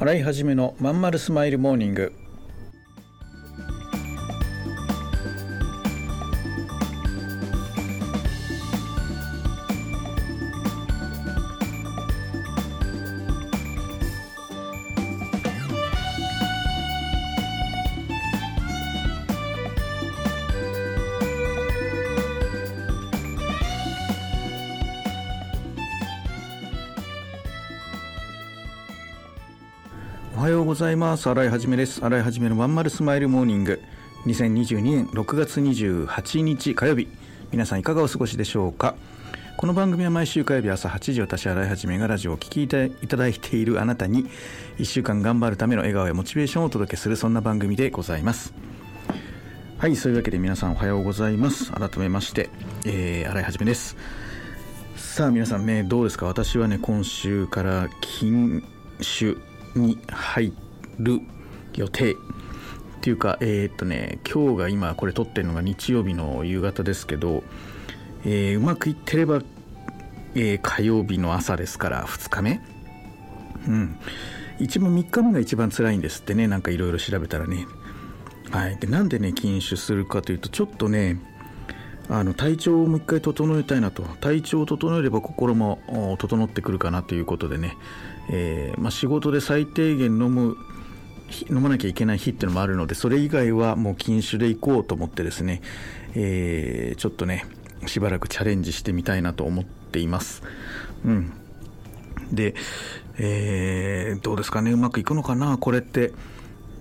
洗い始めのまんまるスマイルモーニング。おはようございます。新井はじめです。新井はじめのまんまるスマイルモーニング。2022年6月28日火曜日。皆さんいかがお過ごしでしょうか？この番組は毎週火曜日朝8時私新井はじめがラジオをお聞きいただいているあなたに1週間頑張るための笑顔やモチベーションをお届けするそんな番組でございます。はいそういうわけで皆さんおはようございます。改めまして、えー、新井はじめです。さあ皆さんねどうですか？私はね今週から禁酒に入る予定っていうかえー、っとね今日が今これ撮ってるのが日曜日の夕方ですけど、えー、うまくいってれば、えー、火曜日の朝ですから2日目。うん。一番3日目が一番辛いんですってねなんかいろいろ調べたらね。はい。でなんでね禁酒するかというとちょっとねあの体調をもう一回整えたいなと。体調を整えれば心も整ってくるかなということでね、えー、まあ、仕事で最低限飲む飲まなきゃいけない日っていうのもあるのでそれ以外はもう禁酒でいこうと思ってですね、えー、ちょっとねしばらくチャレンジしてみたいなと思っています。うん。で、えー、どうですかね。うまくいくのかなこれって。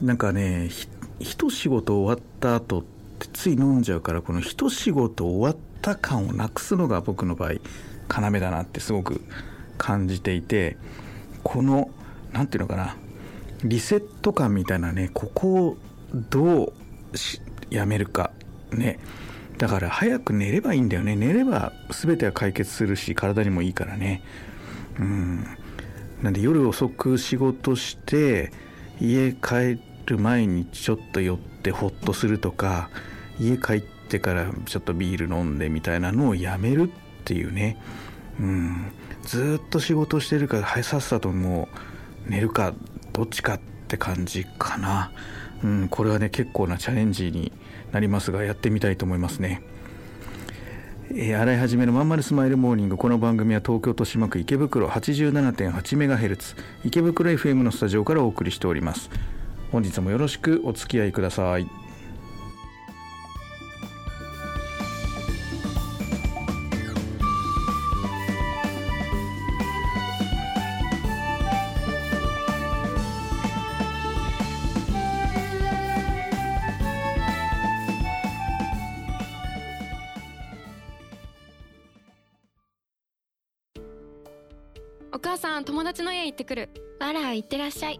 なんかねひ一仕事終わった後ってってつい飲んじゃうからこの一仕事終わった感をなくすのが僕の場合要だなってすごく感じていてこの何て言うのかなリセット感みたいなねここをどうしやめるかね。だから早く寝ればいいんだよね。寝れば全ては解決するし体にもいいからね。うん。なんで夜遅く仕事して家帰る前にちょっと寄ってホッとするとか家帰ってからちょっとビール飲んでみたいなのをやめるっていうね。うん。ずっと仕事してるからはいさっさともう寝るかどっちかって感じかな。うん。これはね結構なチャレンジになりますがやってみたいと思いますね。えー、洗い始めのまんまるスマイルモーニング。この番組は東京豊島区池袋 87.8MHz 池袋 FM のスタジオからお送りしております。本日もよろしくお付き合いください。お母さん友達の家行ってくる。あら行ってらっしゃい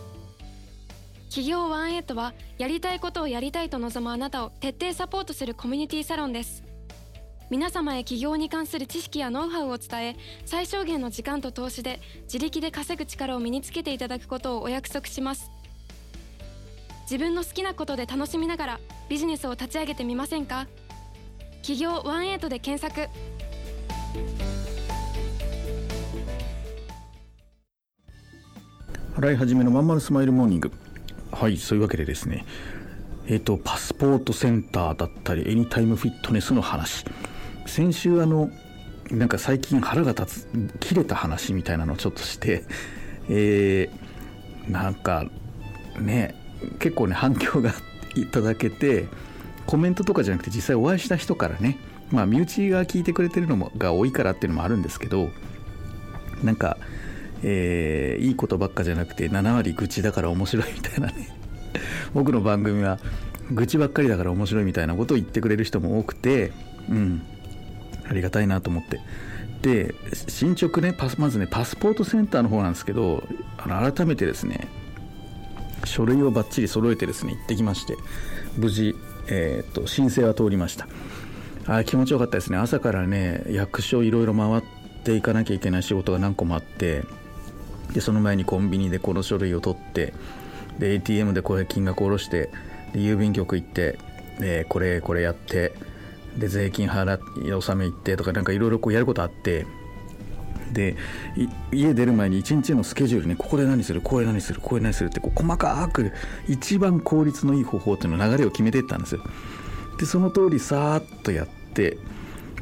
企業ワンエイトはやりたいことをやりたいと望むあなたを徹底サポートするコミュニティサロンです。皆様へ起業に関する知識やノウハウを伝え最小限の時間と投資で自力で稼ぐ力を身につけていただくことをお約束します。自分の好きなことで楽しみながらビジネスを立ち上げてみませんか？企業ワンエイトで検索。洗い始めのまんまるスマイルモーニング。はいそういうわけでですねえっ、ー、とパスポートセンターだったりエニタイムフィットネスの話。先週あのなんか最近腹が立つ切れた話みたいなのをちょっとしてえー、なんかね結構ね反響がいただけてコメントとかじゃなくて実際お会いした人からねまあ身内が聞いてくれてるのが多いからっていうのもあるんですけどなんかえー、いいことばっかじゃなくて7割愚痴だから面白いみたいなね。僕の番組は愚痴ばっかりだから面白いみたいなことを言ってくれる人も多くてうん。ありがたいなと思って。で進捗ねパスまずねパスポートセンターの方なんですけどあの改めてですね書類をばっちり揃えてですね行ってきまして無事、えーと、申請は通りました。あ気持ちよかったですね。朝からね役所いろいろ回っていかなきゃいけない仕事が何個もあってでその前にコンビニでこの書類を取ってで ATM でこれ金額下ろしてで郵便局行って、でこれこれやってで税金払い納め行ってとかなんかいろいろこうやることあってで家出る前に一日のスケジュールにここで何するここで何するここで何するってこう細かく一番効率のいい方法っていうの流れを決めていったんです。よでその通りさーっとやって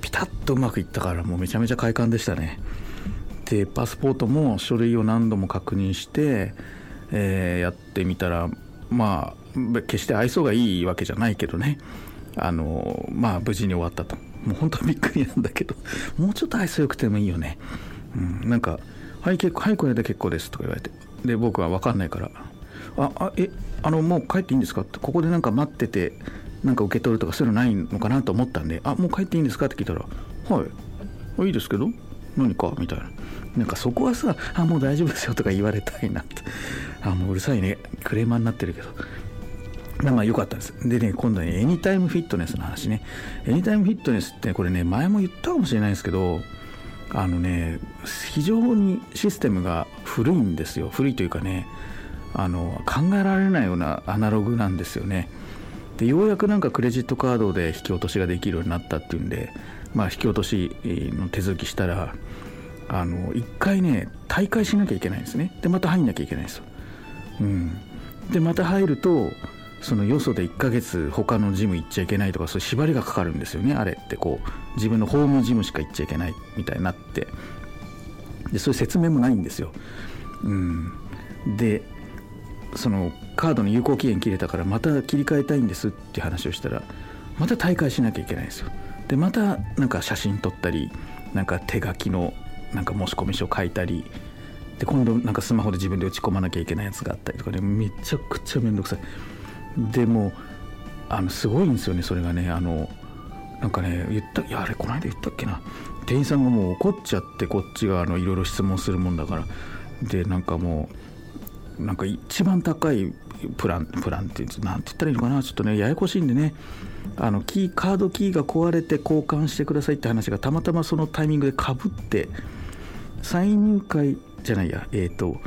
ピタッとうまくいったからもうめちゃめちゃ快感でしたね。でパスポートも書類を何度も確認して、えー、やってみたらまあ決して愛想がいいわけじゃないけどね。あのまあ無事に終わったと。もう本当びっくりなんだけど。もうちょっと愛想よくてもいいよね。うん、なんか「はい結構はいこれで結構です」とか言われて。で僕は分かんないから「ああえあのもう帰っていいんですか?」って。ここでなんか待っててなんか受け取るとかそういうのないのかなと思ったんで「あもう帰っていいんですか?」って聞いたら「はい。いいですけど。何か?」みたいななんかそこはさ「あもう大丈夫ですよ」とか言われたいなってあもううるさいねクレーマーになってるけどまあまあ良かったです。でね、今度ね、エニタイムフィットネスの話ね。エニタイムフィットネスってこれね、前も言ったかもしれないですけど、あのね非常にシステムが古いんですよ古いというかねあの考えられないようなアナログなんですよねでようやくなんかクレジットカードで引き落としができるようになったっていうんで、まあ、引き落としの手続きしたらあの1回ね大会しなきゃいけないんですね。でまた入んなきゃいけないんですよ、うん、でまた入るとそのよそで1ヶ月他のジム行っちゃいけないとかそういう縛りがかかるんですよね。あれってこう自分のホームジムしか行っちゃいけないみたいになって。でそういう説明もないんですよ。うん、でそのカードの有効期限切れたからまた切り替えたいんですって話をしたらまた大会しなきゃいけないんですよ。でまたなんか写真撮ったりなんか手書きのなんか申し込み書書いたりで今度なんかスマホで自分で打ち込まなきゃいけないやつがあったりとかねめちゃくちゃ面倒くさい。でもあのすごいんですよねそれがねあのなんかね言ったいやあれこの間言ったっけな店員さんがもう怒っちゃってこっちがいろいろ質問するもんだからでなんかもうなんか一番高いプランプランって何て言ったらいいのかなちょっとねややこしいんでねあのキーカードキーが壊れて交換してくださいって話がたまたまそのタイミングでかぶって再入会じゃないやえっ、ー、と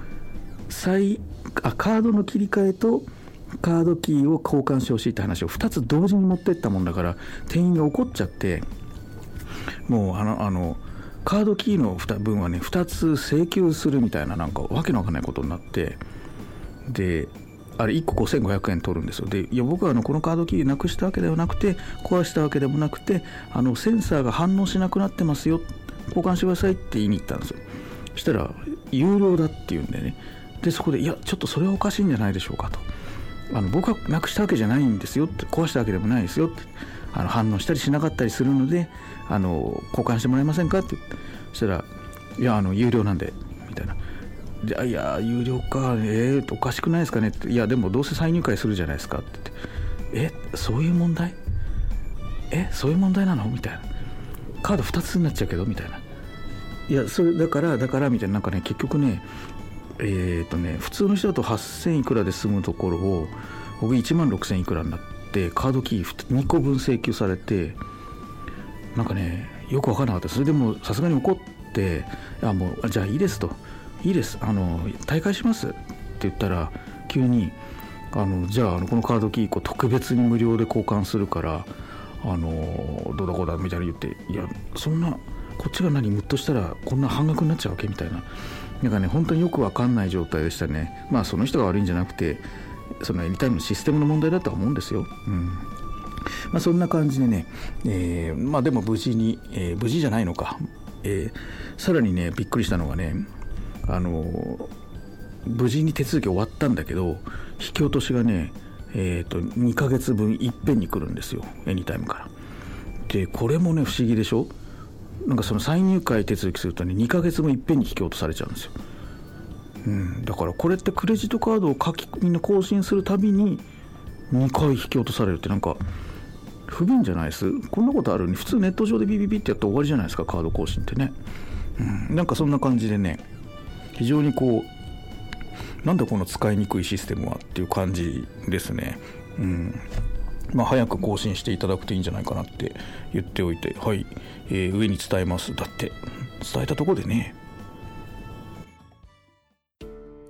再あカードの切り替えとカードキーを交換してほしいって話を2つ同時に持ってったもんだから店員が怒っちゃってもうあのあのカードキーの分はね2つ請求するみたいななんかわけのわかんないことになってであれ1個5500円取るんですよ。でいや僕はあのこのカードキーなくしたわけではなくて壊したわけでもなくてあのセンサーが反応しなくなってますよ。交換してくださいって言いに行ったんですよ。そしたら有料だって言うんでね。でそこでいやちょっとそれはおかしいんじゃないでしょうかと。あの僕はなくしたわけじゃないんですよって壊したわけでもないですよってあの反応したりしなかったりするのであの交換してもらえませんかって。そしたら「いやあの有料なんで」みたいな「でいや有料かえー、おかしくないですかね」って「いやでもどうせ再入会するじゃないですか」って言って「えそういう問題？えそういう問題なの?」みたいな「カード2つになっちゃうけど」みたいな「いやそれだからだから」みたいな。なんかね結局ねえっ、ー、とね普通の人だと8000いくらで済むところを僕1万6000いくらになってカードキー2個分請求されてなんかねよく分からなかった。それでもさすがに怒って「あもうじゃあいいです」と「いいです。あの大会します」って言ったら急に「あのじゃあこのカードキー特別に無料で交換するからあのどうだこうだ」みたいに言って「いやそんなこっちが何ムッとしたらこんな半額になっちゃうわけ?」みたいな。なんかね本当によく分かんない状態でしたね。まあその人が悪いんじゃなくてそのエニタイムのシステムの問題だとは思うんですよ。うん。まあ、そんな感じでね、えー、まあでも無事に、えー、無事じゃないのか、えー、さらにねびっくりしたのがねあの無事に手続き終わったんだけど引き落としがねえーと、2ヶ月分いっぺんに来るんですよエニタイムから。でこれもね不思議でしょ？なんかその再入会手続きするとね2ヶ月もいっぺんに引き落とされちゃうんですよ、うん、だからこれってクレジットカードを書き込みんな更新するたびに2回引き落とされるってなんか不便じゃないです？こんなことあるのに普通ネット上でビビビってやったら終わりじゃないですかカード更新ってね、うん、なんかそんな感じでね非常にこうなんでこの使いにくいシステムはっていう感じですね。うんまあ、早く更新していただくといいんじゃないかなって言っておいて、はい、えー、上に伝えます。だって、伝えたとこでね。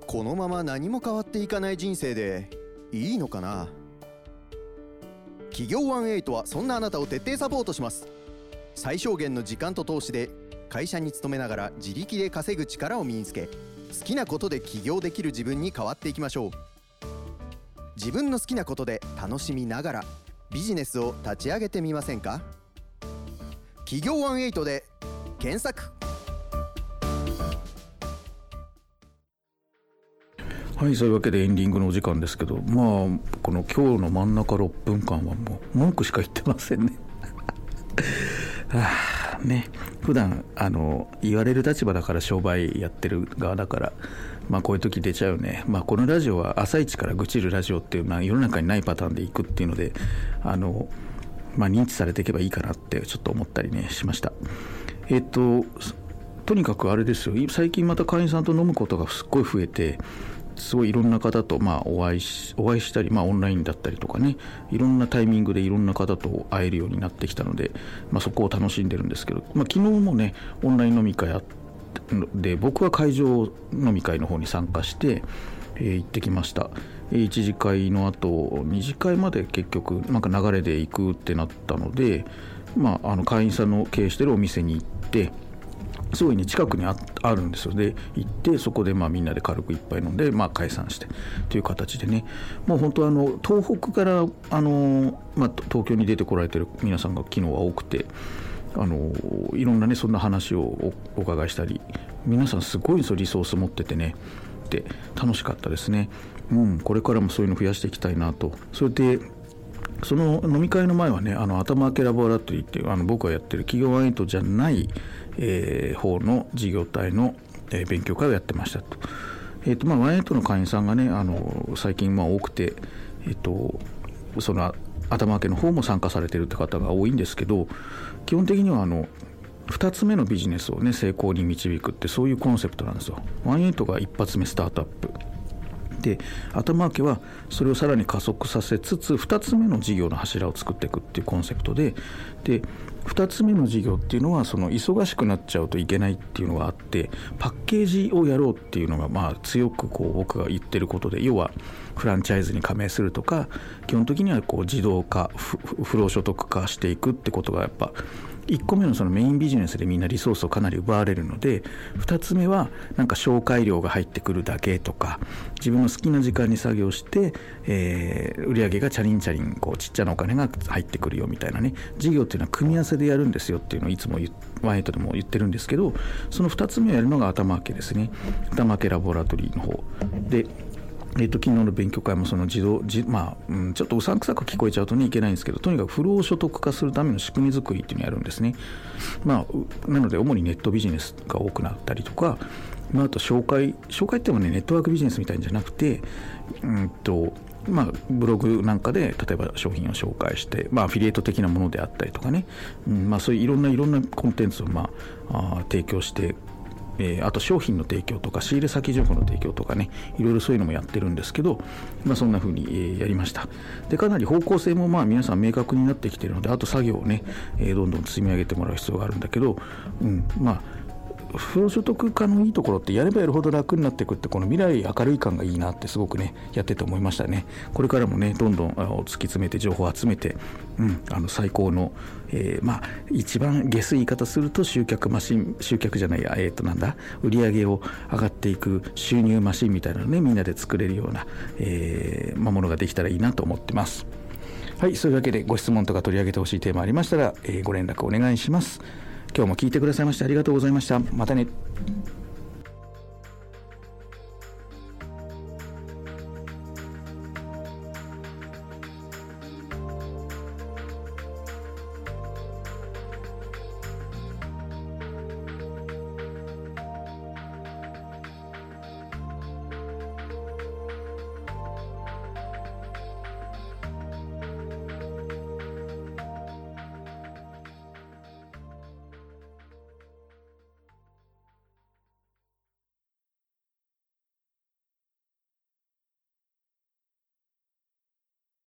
このまま何も変わっていかない人生でいいのかな？企業18はそんなあなたを徹底サポートします最小限の時間と投資で会社に勤めながら自力で稼ぐ力を身につけ好きなことで起業できる自分に変わっていきましょう。自分の好きなことで楽しみながらビジネスを立ち上げてみませんか？企業18で検索。はいそういうわけでエンディングのお時間ですけどまあこの今日の真ん中6分間はもう文句しか言ってませんね。あね普段あの言われる立場だから商売やってる側だからまあこういう時出ちゃうね。まあこのラジオは朝一から愚痴るラジオっていうまあ世の中にないパターンでいくっていうのであのまあ認知されていけばいいかなってちょっと思ったりねしました。えっ、ととにかくあれですよ。最近また会員さんと飲むことがすっごい増えてすごいいろんな方とまあお会いしお会いしたり、まあ、オンラインだったりとかねいろんなタイミングでいろんな方と会えるようになってきたので、まあ、そこを楽しんでるんですけど、まあ、昨日もねオンライン飲み会あで僕は会場飲み会の方に参加して、えー、行ってきました、1次会の後2次会まで結局なんか流れで行くってなったので、まあ、あの会員さんの経営してるお店に行ってすごいね近くにあるんですよ。で行ってそこでまあみんなで軽く一杯飲んで、まあ、解散してという形でね。もう本当あの東北からあの、まあ、東京に出てこられてる皆さんが昨日は多くてあのいろんなねそんな話をお伺いしたり皆さんすごいリソース持っててね。で楽しかったですね、うん、これからもそういうの増やしていきたいなと。それでその飲み会の前はねあの頭開けラボラトリーっていうあの僕がやってる企業ワイトじゃないえー、方の事業体の、えー、勉強会をやってましたと。えーとまあ、ワンエイトの会員さんがねあの最近まあ多くて、えーと、その頭明けの方も参加されてるって方が多いんですけど基本的にはあの2つ目のビジネスをね成功に導くってそういうコンセプトなんですよ。ワンエイトが一発目スタートアップで頭明けはそれをさらに加速させつつ2つ目の事業の柱を作っていくっていうコンセプトでで2つ目の事業っていうのはその忙しくなっちゃうといけないっていうのがあってパッケージをやろうっていうのがまあ強くこう僕が言ってることで要はフランチャイズに加盟するとか基本的にはこう自動化不労所得化していくってことがやっぱ1個目のそのメインビジネスでみんなリソースをかなり奪われるので2つ目はなんか紹介料が入ってくるだけとか自分の好きな時間に作業して、えー、売上がチャリンチャリンこうちっちゃなお金が入ってくるよみたいなね。事業っていうのは組み合わせでやるんですよっていうのをいつもワイエットでも言ってるんですけどその2つ目をやるのが頭開けですね。頭開けラボラトリーの方。でえっと、昨日の勉強会もその自動じ、まあうん、ちょっとうさんくさく聞こえちゃうとねいけないんですけどとにかく不労所得化するための仕組み作りっていうのをやるんですね、まあ、なので主にネットビジネスが多くなったりとか、まあ、あと紹介紹介ってもねネットワークビジネスみたいんじゃなくてうんとまあ、ブログなんかで例えば商品を紹介して、まあ、アフィリエイト的なものであったりとかね、うんまあ、そういういろんないろんなコンテンツを、まあ、あ提供してえー、あと商品の提供とか仕入れ先情報の提供とかねいろいろそういうのもやってるんですけど、まあ、そんな風に、えー、やりました。でかなり方向性もまあ皆さん明確になってきてるのであと作業をね、えー、どんどん積み上げてもらう必要があるんだけど、うん、まあ不労所得化のいいところってやればやるほど楽になっていくってこの未来明るい感がいいなってすごくねやってて思いましたね。これからもねどんどん突き詰めて情報を集めて、うん、あの最高の、えー、まあ一番下水言い方すると集客マシン集客じゃないやえっ、ー、となんだ売り上げを上がっていく収入マシンみたいなのねみんなで作れるような、えーまあ、ものができたらいいなと思ってます。はいそういうわけでご質問とか取り上げてほしいテーマありましたら、えー、ご連絡お願いします。今日も聞いてくださいましてありがとうございました。またね。